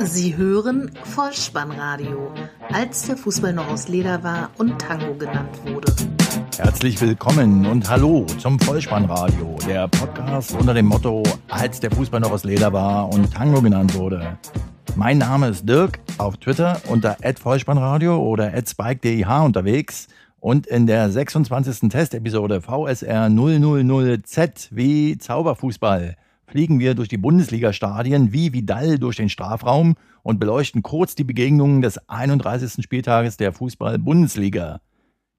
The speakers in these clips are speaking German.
Sie hören Vollspannradio, als der Fußball noch aus Leder war und Tango genannt wurde. Herzlich willkommen und hallo zum Vollspannradio, der Podcast unter dem Motto, als der Fußball noch aus Leder war und Tango genannt wurde. Mein Name ist Dirk, auf Twitter unter @vollspannradio oder @spike_dih unterwegs und in der 26. Testepisode VSR 000Z wie Zauberfußball fliegen wir durch die Bundesliga-Stadien wie Vidal durch den Strafraum und beleuchten kurz die Begegnungen des 31. Spieltages der Fußball-Bundesliga.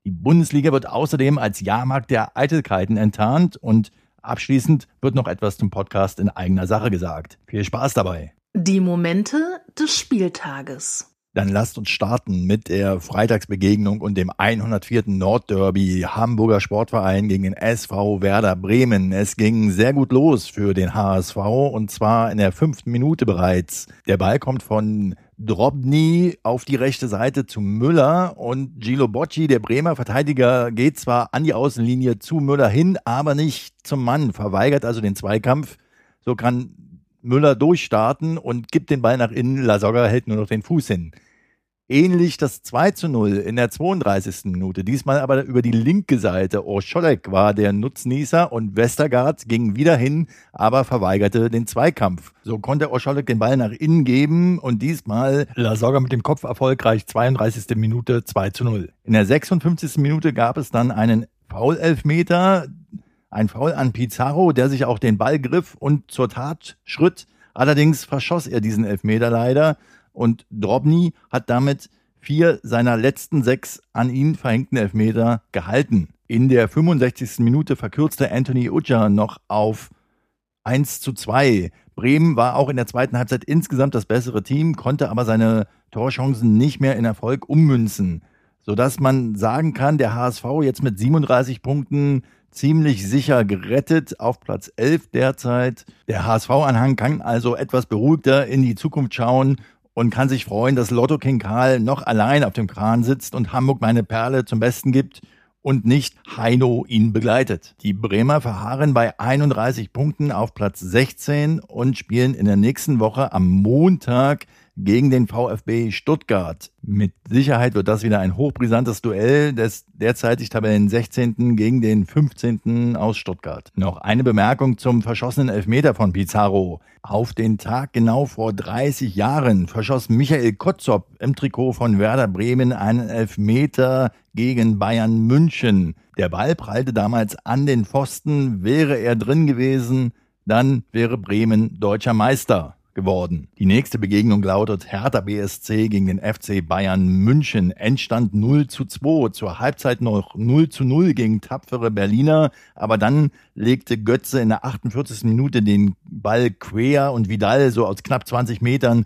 Die Bundesliga wird außerdem als Jahrmarkt der Eitelkeiten enttarnt und abschließend wird noch etwas zum Podcast in eigener Sache gesagt. Viel Spaß dabei. Die Momente des Spieltages. Dann lasst uns starten mit der Freitagsbegegnung und dem 104. Nordderby Hamburger Sportverein gegen den SV Werder Bremen. Es ging sehr gut los für den HSV und zwar in der fünften Minute bereits. Der Ball kommt von Drobny auf die rechte Seite zu Müller und Gilo Bocci, der Bremer Verteidiger, geht zwar an die Außenlinie zu Müller hin, aber nicht zum Mann, verweigert also den Zweikampf. So kann Müller durchstarten und gibt den Ball nach innen. Lasogga hält nur noch den Fuß hin. Ähnlich das 2 zu 0 in der 32. Minute. Diesmal aber über die linke Seite. Oscholek war der Nutznießer und Westergaard ging wieder hin, aber verweigerte den Zweikampf. So konnte Oscholek den Ball nach innen geben und diesmal Lasogga mit dem Kopf erfolgreich 32. Minute 2 zu 0. In der 56. Minute gab es dann einen Foul-Elfmeter. Ein Foul an Pizarro, der sich auch den Ball griff und zur Tat schritt. Allerdings verschoss er diesen Elfmeter leider und Drobny hat damit vier seiner letzten sechs an ihn verhängten Elfmeter gehalten. In der 65. Minute verkürzte Anthony Uja noch auf 1 zu 2. Bremen war auch in der zweiten Halbzeit insgesamt das bessere Team, konnte aber seine Torchancen nicht mehr in Erfolg ummünzen, sodass man sagen kann, der HSV jetzt mit 37 Punkten ziemlich sicher gerettet auf Platz 11 derzeit. Der HSV-Anhang kann also etwas beruhigter in die Zukunft schauen und kann sich freuen, dass Lotto King Karl noch allein auf dem Kran sitzt und Hamburg meine Perle zum Besten gibt und nicht Heino ihn begleitet. Die Bremer verharren bei 31 Punkten auf Platz 16 und spielen in der nächsten Woche am Montag gegen den VfB Stuttgart. Mit Sicherheit wird das wieder ein hochbrisantes Duell des derzeitig Tabellen 16. gegen den 15. aus Stuttgart. Noch eine Bemerkung zum verschossenen Elfmeter von Pizarro. Auf den Tag genau vor 30 Jahren verschoss Michael Kotzop im Trikot von Werder Bremen einen Elfmeter gegen Bayern München. Der Ball prallte damals an den Pfosten. Wäre er drin gewesen, dann wäre Bremen deutscher Meister geworden. Die nächste Begegnung lautet Hertha BSC gegen den FC Bayern München. Endstand 0 zu 2. Zur Halbzeit noch 0 zu 0 gegen tapfere Berliner. Aber dann legte Götze in der 48. Minute den Ball quer und Vidal so aus knapp 20 Metern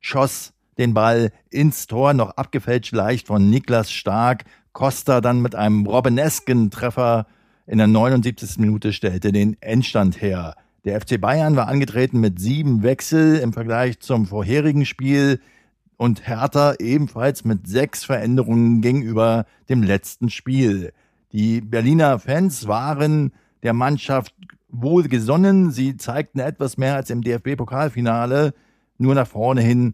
schoss den Ball ins Tor, noch abgefälscht leicht von Niklas Stark. Costa dann mit einem Robbenesken Treffer in der 79. Minute stellte den Endstand her. Der FC Bayern war angetreten mit sieben Wechsel im Vergleich zum vorherigen Spiel und Hertha ebenfalls mit sechs Veränderungen gegenüber dem letzten Spiel. Die Berliner Fans waren der Mannschaft wohlgesonnen. Sie zeigten etwas mehr als im DFB-Pokalfinale. Nur nach vorne hin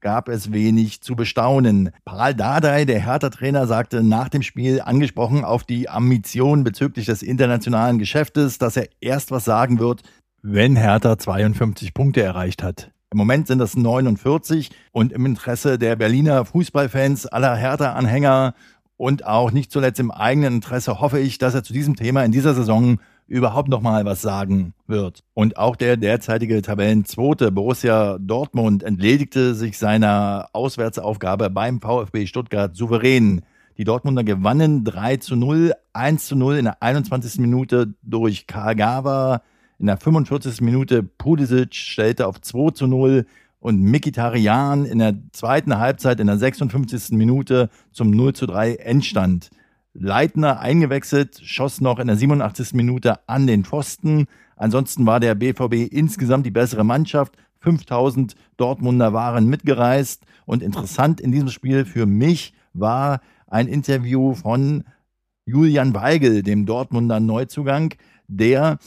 gab es wenig zu bestaunen. Paul Dardai, der Hertha-Trainer, sagte nach dem Spiel angesprochen auf die Ambition bezüglich des internationalen Geschäftes, dass er erst was sagen wird, wenn Hertha 52 Punkte erreicht hat. Im Moment sind das 49 und im Interesse der Berliner Fußballfans, aller Hertha-Anhänger und auch nicht zuletzt im eigenen Interesse hoffe ich, dass er zu diesem Thema in dieser Saison überhaupt noch mal was sagen wird. Und auch der derzeitige Tabellenzweite Borussia Dortmund entledigte sich seiner Auswärtsaufgabe beim VfB Stuttgart souverän. Die Dortmunder gewannen 3 zu 0, 1 zu 0 in der 21. Minute durch Kagawa, in der 45. Minute Pulisic stellte auf 2 zu 0 und Mikitarian in der zweiten Halbzeit in der 56. Minute zum 0 zu 3 Endstand. Leitner eingewechselt, schoss noch in der 87. Minute an den Pfosten. Ansonsten war der BVB insgesamt die bessere Mannschaft. 5000 Dortmunder waren mitgereist. Und interessant in diesem Spiel für mich war ein Interview von Julian Weigel, dem Dortmunder Neuzugang, der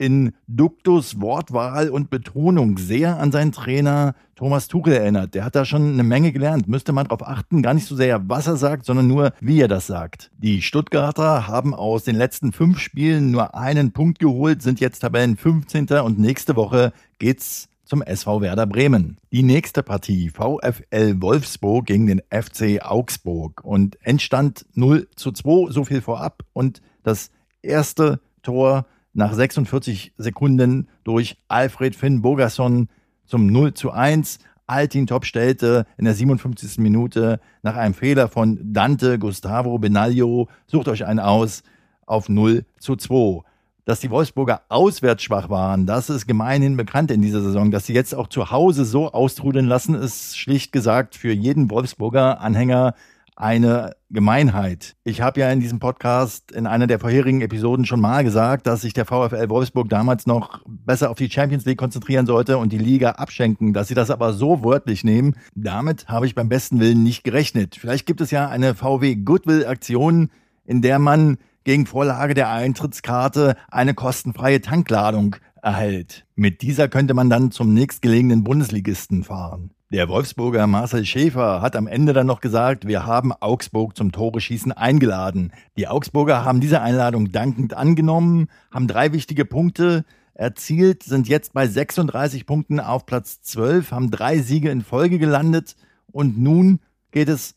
in Duktus, Wortwahl und Betonung sehr an seinen Trainer Thomas Tuchel erinnert. Der hat da schon eine Menge gelernt. Müsste man darauf achten, gar nicht so sehr, was er sagt, sondern nur, wie er das sagt. Die Stuttgarter haben aus den letzten fünf Spielen nur einen Punkt geholt, sind jetzt Tabellen 15. und nächste Woche geht's zum SV Werder Bremen. Die nächste Partie VfL Wolfsburg gegen den FC Augsburg und Endstand 0 zu 2, so viel vorab und das erste Tor nach 46 Sekunden durch Alfred Finn Bogerson zum 0 zu 1. Altin Top stellte in der 57. Minute nach einem Fehler von Dante Gustavo Benaglio, sucht euch einen aus, auf 0 zu 2. Dass die Wolfsburger auswärts schwach waren, das ist gemeinhin bekannt in dieser Saison. Dass sie jetzt auch zu Hause so austrudeln lassen, ist schlicht gesagt für jeden Wolfsburger Anhänger eine Gemeinheit. Ich habe ja in diesem Podcast in einer der vorherigen Episoden schon mal gesagt, dass sich der VfL Wolfsburg damals noch besser auf die Champions League konzentrieren sollte und die Liga abschenken. Dass sie das aber so wörtlich nehmen, damit habe ich beim besten Willen nicht gerechnet. Vielleicht gibt es ja eine VW Goodwill Aktion, in der man gegen Vorlage der Eintrittskarte eine kostenfreie Tankladung erhält. Mit dieser könnte man dann zum nächstgelegenen Bundesligisten fahren. Der Wolfsburger Marcel Schäfer hat am Ende dann noch gesagt, wir haben Augsburg zum Tore-Schießen eingeladen. Die Augsburger haben diese Einladung dankend angenommen, haben drei wichtige Punkte erzielt, sind jetzt bei 36 Punkten auf Platz 12, haben drei Siege in Folge gelandet und nun geht es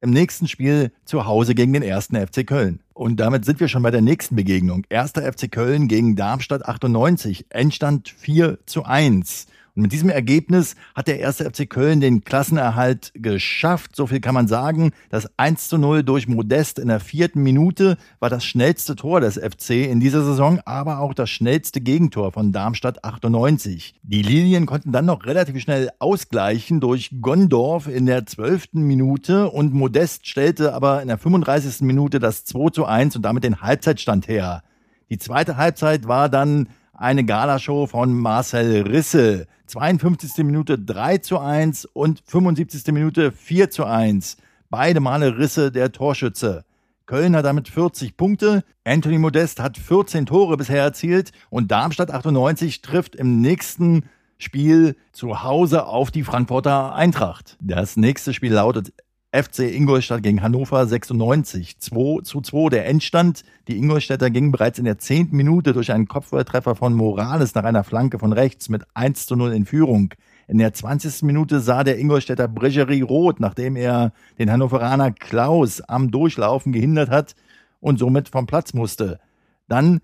im nächsten Spiel zu Hause gegen den ersten FC Köln. Und damit sind wir schon bei der nächsten Begegnung. Erster FC Köln gegen Darmstadt 98. Endstand 4 zu 1. Und mit diesem Ergebnis hat der erste FC Köln den Klassenerhalt geschafft. So viel kann man sagen. Das 1 zu 0 durch Modest in der vierten Minute war das schnellste Tor des FC in dieser Saison, aber auch das schnellste Gegentor von Darmstadt 98. Die Lilien konnten dann noch relativ schnell ausgleichen durch Gondorf in der zwölften Minute und Modest stellte aber in der 35. Minute das 2 zu 1 und damit den Halbzeitstand her. Die zweite Halbzeit war dann eine Galashow von Marcel Risse. 52. Minute 3 zu 1 und 75. Minute 4 zu 1. Beide Male Risse der Torschütze. Köln hat damit 40 Punkte, Anthony Modest hat 14 Tore bisher erzielt und Darmstadt 98 trifft im nächsten Spiel zu Hause auf die Frankfurter Eintracht. Das nächste Spiel lautet FC Ingolstadt gegen Hannover 96. 2 zu 2 der Endstand. Die Ingolstädter gingen bereits in der zehnten Minute durch einen Kopfballtreffer von Morales nach einer Flanke von rechts mit 1 zu 0 in Führung. In der 20. Minute sah der Ingolstädter Bregerie rot, nachdem er den Hannoveraner Klaus am Durchlaufen gehindert hat und somit vom Platz musste. Dann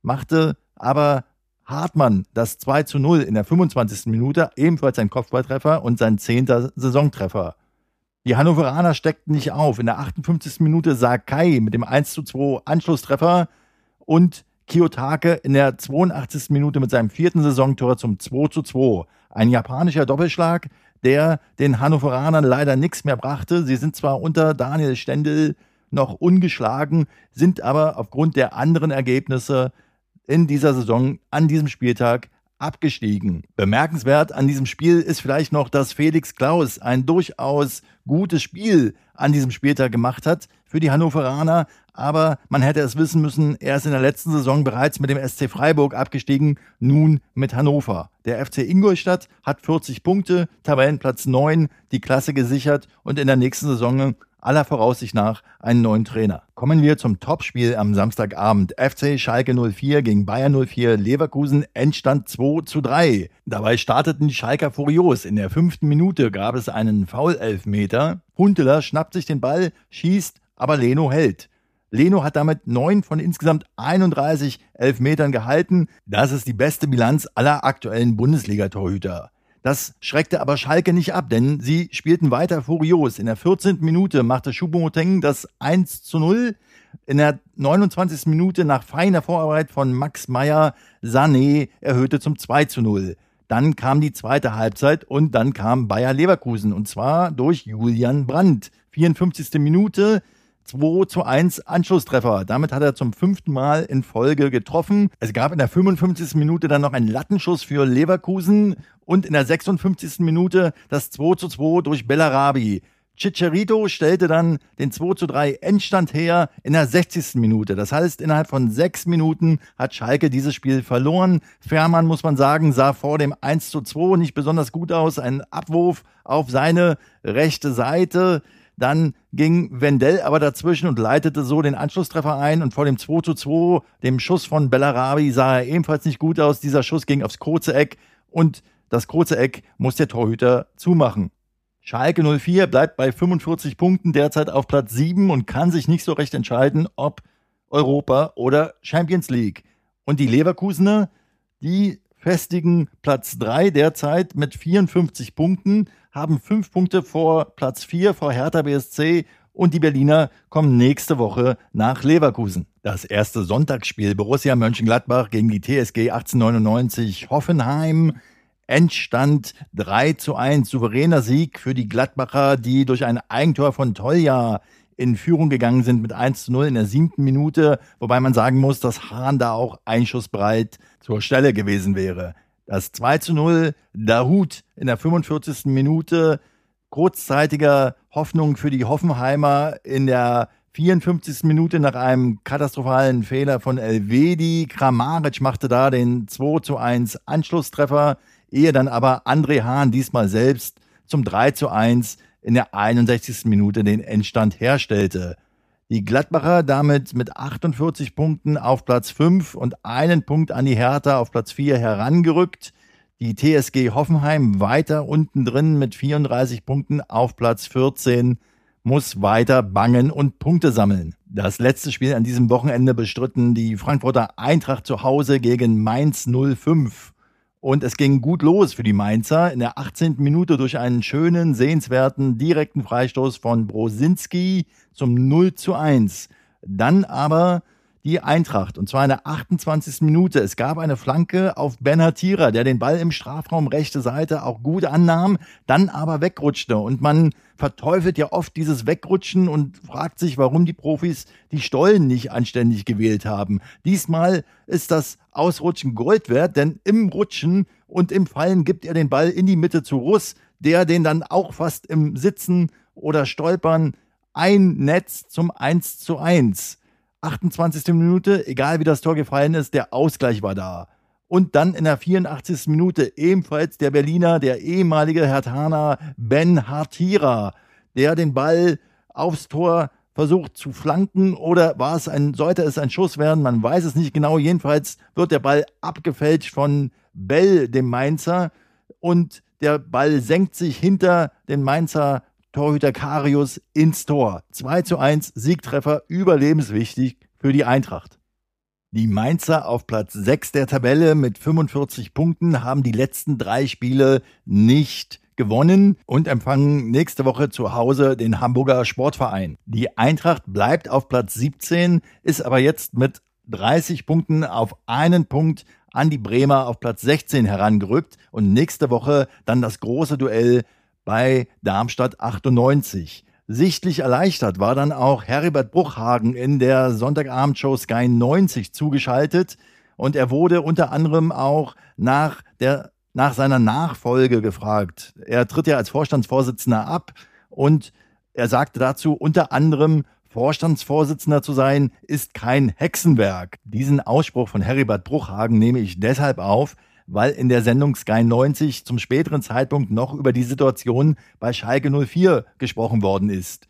machte aber Hartmann das 2 zu 0 in der 25. Minute, ebenfalls ein Kopfballtreffer und sein zehnter Saisontreffer. Die Hannoveraner steckten nicht auf. In der 58. Minute sah Kai mit dem 1 zu 2 Anschlusstreffer und Kiyotake in der 82. Minute mit seinem vierten Saisontor zum 2 zu 2. Ein japanischer Doppelschlag, der den Hannoveranern leider nichts mehr brachte. Sie sind zwar unter Daniel Stendel noch ungeschlagen, sind aber aufgrund der anderen Ergebnisse in dieser Saison an diesem Spieltag abgestiegen. Bemerkenswert an diesem Spiel ist vielleicht noch, dass Felix Klaus ein durchaus gutes Spiel an diesem Spieltag gemacht hat für die Hannoveraner, aber man hätte es wissen müssen, er ist in der letzten Saison bereits mit dem SC Freiburg abgestiegen, nun mit Hannover. Der FC Ingolstadt hat 40 Punkte, Tabellenplatz 9, die Klasse gesichert und in der nächsten Saison aller Voraussicht nach einen neuen Trainer. Kommen wir zum Topspiel am Samstagabend. FC Schalke 04 gegen Bayern 04 Leverkusen Endstand 2 zu 3. Dabei starteten die Schalker furios. In der fünften Minute gab es einen Foul-Elfmeter. Hunteler schnappt sich den Ball, schießt, aber Leno hält. Leno hat damit neun von insgesamt 31 Elfmetern gehalten. Das ist die beste Bilanz aller aktuellen Bundesliga-Torhüter. Das schreckte aber Schalke nicht ab, denn sie spielten weiter furios. In der 14. Minute machte Choupo-Moting das 1 zu 0. In der 29. Minute nach feiner Vorarbeit von Max Meyer Sané erhöhte zum 2 zu 0. Dann kam die zweite Halbzeit und dann kam Bayer Leverkusen und zwar durch Julian Brandt. 54. Minute 2 zu 1 Anschlusstreffer. Damit hat er zum fünften Mal in Folge getroffen. Es gab in der 55. Minute dann noch einen Lattenschuss für Leverkusen und in der 56. Minute das 2 zu 2 durch Bellarabi. Chicharito stellte dann den 2 zu 3 Endstand her in der 60. Minute. Das heißt, innerhalb von sechs Minuten hat Schalke dieses Spiel verloren. Fährmann, muss man sagen, sah vor dem 1 zu 2 nicht besonders gut aus. Ein Abwurf auf seine rechte Seite. Dann ging Wendell aber dazwischen und leitete so den Anschlusstreffer ein und vor dem 2 zu 2, dem Schuss von Bellarabi, sah er ebenfalls nicht gut aus. Dieser Schuss ging aufs kurze Eck und das kurze Eck muss der Torhüter zumachen. Schalke 04 bleibt bei 45 Punkten derzeit auf Platz 7 und kann sich nicht so recht entscheiden, ob Europa oder Champions League. Und die Leverkusener, die festigen Platz 3 derzeit mit 54 Punkten, haben 5 Punkte vor Platz 4 vor Hertha BSC und die Berliner kommen nächste Woche nach Leverkusen. Das erste Sonntagsspiel Borussia Mönchengladbach gegen die TSG 1899 Hoffenheim. Endstand 3 zu 1. Souveräner Sieg für die Gladbacher, die durch ein Eigentor von Tolja in Führung gegangen sind mit 1 zu 0 in der siebten Minute, wobei man sagen muss, dass Hahn da auch einschussbreit zur Stelle gewesen wäre. Das 2 zu 0, Dahut in der 45. Minute, kurzzeitiger Hoffnung für die Hoffenheimer in der 54. Minute nach einem katastrophalen Fehler von Elvedi. Kramaric machte da den 2 zu 1 Anschlusstreffer, ehe dann aber André Hahn diesmal selbst zum 3 zu 1 in der 61. Minute den Endstand herstellte. Die Gladbacher damit mit 48 Punkten auf Platz 5 und einen Punkt an die Hertha auf Platz 4 herangerückt. Die TSG Hoffenheim weiter unten drin mit 34 Punkten auf Platz 14 muss weiter bangen und Punkte sammeln. Das letzte Spiel an diesem Wochenende bestritten die Frankfurter Eintracht zu Hause gegen Mainz 05. Und es ging gut los für die Mainzer in der 18. Minute durch einen schönen, sehenswerten, direkten Freistoß von Brosinski zum 0 zu 1. Dann aber die Eintracht und zwar in der 28. Minute. Es gab eine Flanke auf Ben Hatira, der den Ball im Strafraum rechte Seite auch gut annahm, dann aber wegrutschte und man verteufelt ja oft dieses Wegrutschen und fragt sich, warum die Profis die Stollen nicht anständig gewählt haben. Diesmal ist das Ausrutschen Gold wert, denn im Rutschen und im Fallen gibt er den Ball in die Mitte zu Russ, der den dann auch fast im Sitzen oder Stolpern ein Netz zum 1 zu 1. 28. Minute, egal wie das Tor gefallen ist, der Ausgleich war da. Und dann in der 84. Minute ebenfalls der Berliner, der ehemalige Hertaner Ben Hartira, der den Ball aufs Tor versucht zu flanken oder war es ein, sollte es ein Schuss werden, man weiß es nicht genau. Jedenfalls wird der Ball abgefälscht von Bell, dem Mainzer, und der Ball senkt sich hinter den Mainzer Torhüter Karius ins Tor. 2 zu 1 Siegtreffer, überlebenswichtig für die Eintracht. Die Mainzer auf Platz 6 der Tabelle mit 45 Punkten haben die letzten drei Spiele nicht gewonnen und empfangen nächste Woche zu Hause den Hamburger Sportverein. Die Eintracht bleibt auf Platz 17, ist aber jetzt mit 30 Punkten auf einen Punkt an die Bremer auf Platz 16 herangerückt und nächste Woche dann das große Duell bei Darmstadt 98. Sichtlich erleichtert war dann auch Heribert Bruchhagen in der Sonntagabendshow Sky 90 zugeschaltet und er wurde unter anderem auch nach der nach seiner Nachfolge gefragt. Er tritt ja als Vorstandsvorsitzender ab und er sagte dazu unter anderem, Vorstandsvorsitzender zu sein ist kein Hexenwerk. Diesen Ausspruch von Heribert Bruchhagen nehme ich deshalb auf, weil in der Sendung Sky 90 zum späteren Zeitpunkt noch über die Situation bei Schalke 04 gesprochen worden ist.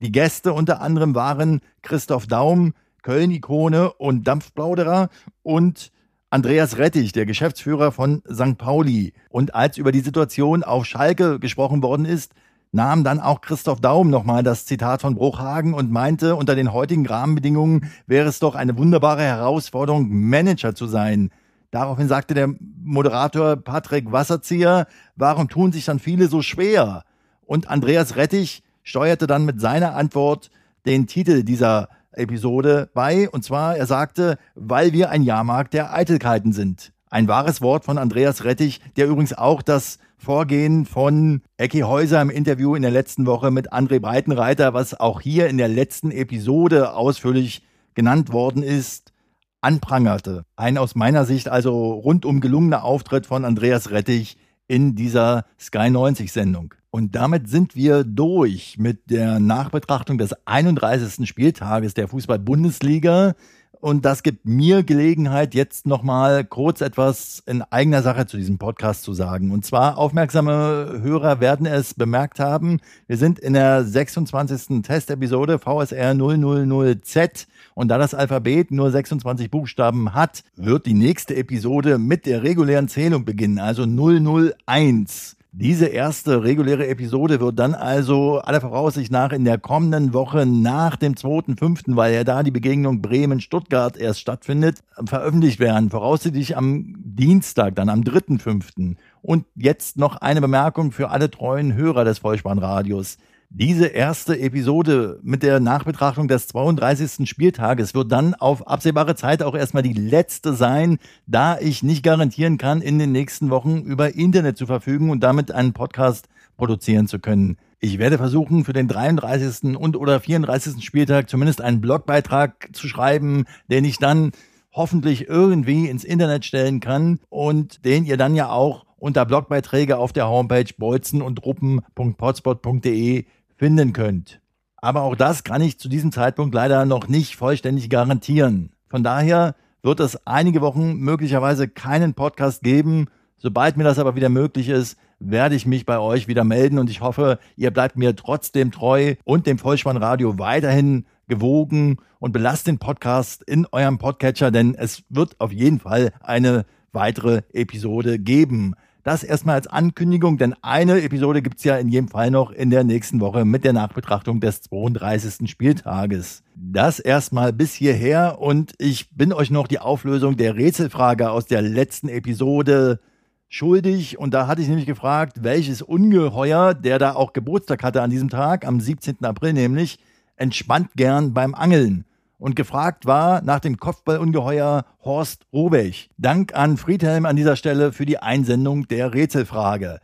Die Gäste unter anderem waren Christoph Daum, Köln-Ikone und Dampfplauderer und Andreas Rettich, der Geschäftsführer von St. Pauli. Und als über die Situation auf Schalke gesprochen worden ist, nahm dann auch Christoph Daum nochmal das Zitat von Bruchhagen und meinte, unter den heutigen Rahmenbedingungen wäre es doch eine wunderbare Herausforderung, Manager zu sein. Daraufhin sagte der Moderator Patrick Wasserzieher, warum tun sich dann viele so schwer? Und Andreas Rettich steuerte dann mit seiner Antwort den Titel dieser Episode bei. Und zwar, er sagte, weil wir ein Jahrmarkt der Eitelkeiten sind. Ein wahres Wort von Andreas Rettich, der übrigens auch das Vorgehen von Ecki Häuser im Interview in der letzten Woche mit André Breitenreiter, was auch hier in der letzten Episode ausführlich genannt worden ist, anprangerte. Ein aus meiner Sicht also rundum gelungener Auftritt von Andreas Rettich in dieser Sky 90 Sendung. Und damit sind wir durch mit der Nachbetrachtung des 31. Spieltages der Fußball-Bundesliga. Und das gibt mir Gelegenheit, jetzt nochmal kurz etwas in eigener Sache zu diesem Podcast zu sagen. Und zwar aufmerksame Hörer werden es bemerkt haben. Wir sind in der 26. Testepisode VSR 000Z. Und da das Alphabet nur 26 Buchstaben hat, wird die nächste Episode mit der regulären Zählung beginnen, also 001. Diese erste reguläre Episode wird dann also aller Voraussicht nach in der kommenden Woche nach dem 2.5., weil ja da die Begegnung Bremen-Stuttgart erst stattfindet, veröffentlicht werden. Voraussichtlich am Dienstag, dann am 3.5. Und jetzt noch eine Bemerkung für alle treuen Hörer des Vollspannradios. Diese erste Episode mit der Nachbetrachtung des 32. Spieltages wird dann auf absehbare Zeit auch erstmal die letzte sein, da ich nicht garantieren kann, in den nächsten Wochen über Internet zu verfügen und damit einen Podcast produzieren zu können. Ich werde versuchen, für den 33. und oder 34. Spieltag zumindest einen Blogbeitrag zu schreiben, den ich dann hoffentlich irgendwie ins Internet stellen kann und den ihr dann ja auch unter Blogbeiträge auf der Homepage bolzen und ruppen.potspot.de finden könnt. Aber auch das kann ich zu diesem Zeitpunkt leider noch nicht vollständig garantieren. Von daher wird es einige Wochen möglicherweise keinen Podcast geben. Sobald mir das aber wieder möglich ist, werde ich mich bei euch wieder melden und ich hoffe, ihr bleibt mir trotzdem treu und dem Vollspannradio weiterhin gewogen und belasst den Podcast in eurem Podcatcher, denn es wird auf jeden Fall eine weitere Episode geben. Das erstmal als Ankündigung, denn eine Episode gibt's ja in jedem Fall noch in der nächsten Woche mit der Nachbetrachtung des 32. Spieltages. Das erstmal bis hierher und ich bin euch noch die Auflösung der Rätselfrage aus der letzten Episode schuldig. Und da hatte ich nämlich gefragt, welches Ungeheuer, der da auch Geburtstag hatte an diesem Tag, am 17. April nämlich, entspannt gern beim Angeln und gefragt war nach dem Kopfballungeheuer Horst Robech. Dank an Friedhelm an dieser Stelle für die Einsendung der Rätselfrage.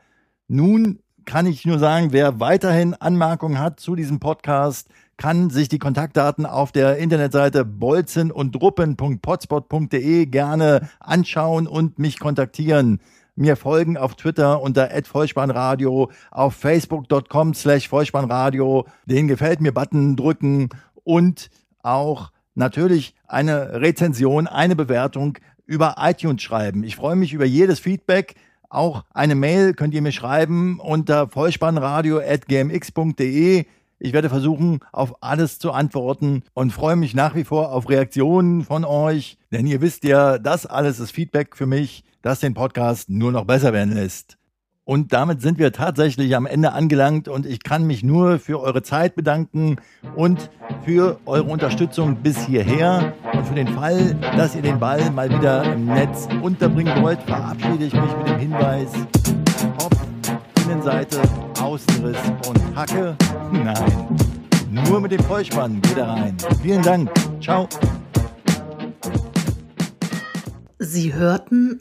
Nun kann ich nur sagen, wer weiterhin Anmerkungen hat zu diesem Podcast, kann sich die Kontaktdaten auf der Internetseite bolzen und druppen.potspot.de gerne anschauen und mich kontaktieren. Mir folgen auf Twitter unter @vollspannradio, auf facebook.com slash vollspannradio, den gefällt mir Button drücken und auch natürlich eine Rezension, eine Bewertung über iTunes schreiben. Ich freue mich über jedes Feedback. Auch eine Mail könnt ihr mir schreiben unter vollspannradio.gmx.de. Ich werde versuchen, auf alles zu antworten und freue mich nach wie vor auf Reaktionen von euch, denn ihr wisst ja, das alles ist Feedback für mich, das den Podcast nur noch besser werden lässt. Und damit sind wir tatsächlich am Ende angelangt und ich kann mich nur für eure Zeit bedanken und für eure Unterstützung bis hierher. Und für den Fall, dass ihr den Ball mal wieder im Netz unterbringen wollt, verabschiede ich mich mit dem Hinweis, ob Innenseite, Außenriss und Hacke. Nein, nur mit dem Vollspann geht er rein. Vielen Dank. Ciao. Sie hörten